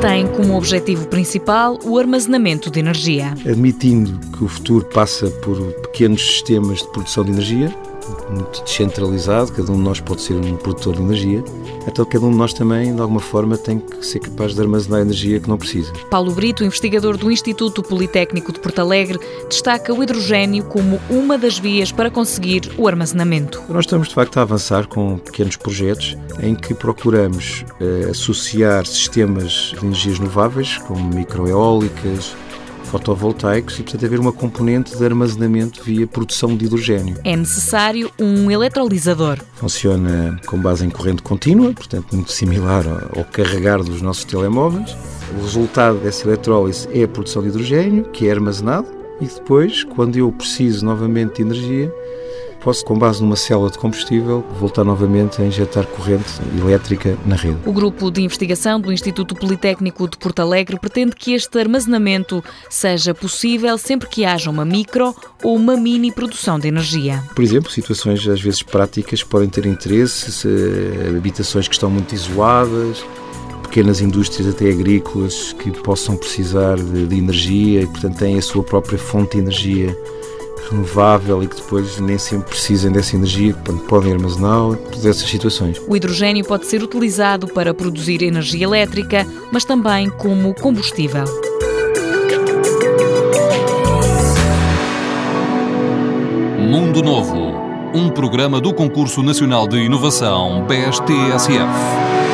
tem como objetivo principal o armazenamento de energia. Admitindo que o futuro passa por pequenos sistemas de produção de energia, muito descentralizado, cada um de nós pode ser um produtor de energia, então cada um de nós também, de alguma forma, tem que ser capaz de armazenar energia que não precisa. Paulo Brito, investigador do Instituto Politécnico de Porto Alegre, destaca o hidrogênio como uma das vias para conseguir o armazenamento. Nós estamos, de facto, a avançar com pequenos projetos em que procuramos eh, associar sistemas de energias renováveis, como microeólicas, fotovoltaicos e, portanto, haver uma componente de armazenamento via produção de hidrogênio. É necessário um eletrolisador. Funciona com base em corrente contínua, portanto, muito similar ao carregar dos nossos telemóveis. O resultado dessa eletrólise é a produção de hidrogênio, que é armazenado, e depois, quando eu preciso novamente de energia, posso, com base numa célula de combustível, voltar novamente a injetar corrente elétrica na rede. O grupo de investigação do Instituto Politécnico de Porto Alegre pretende que este armazenamento seja possível sempre que haja uma micro ou uma mini produção de energia. Por exemplo, situações às vezes práticas podem ter interesse, habitações que estão muito isoladas, pequenas indústrias até agrícolas que possam precisar de, de energia e, portanto, têm a sua própria fonte de energia renovável e que depois nem sempre precisem dessa energia, quando podem armazená-la, todas essas situações. O hidrogênio pode ser utilizado para produzir energia elétrica, mas também como combustível. Mundo Novo, um programa do Concurso Nacional de Inovação BSTSF.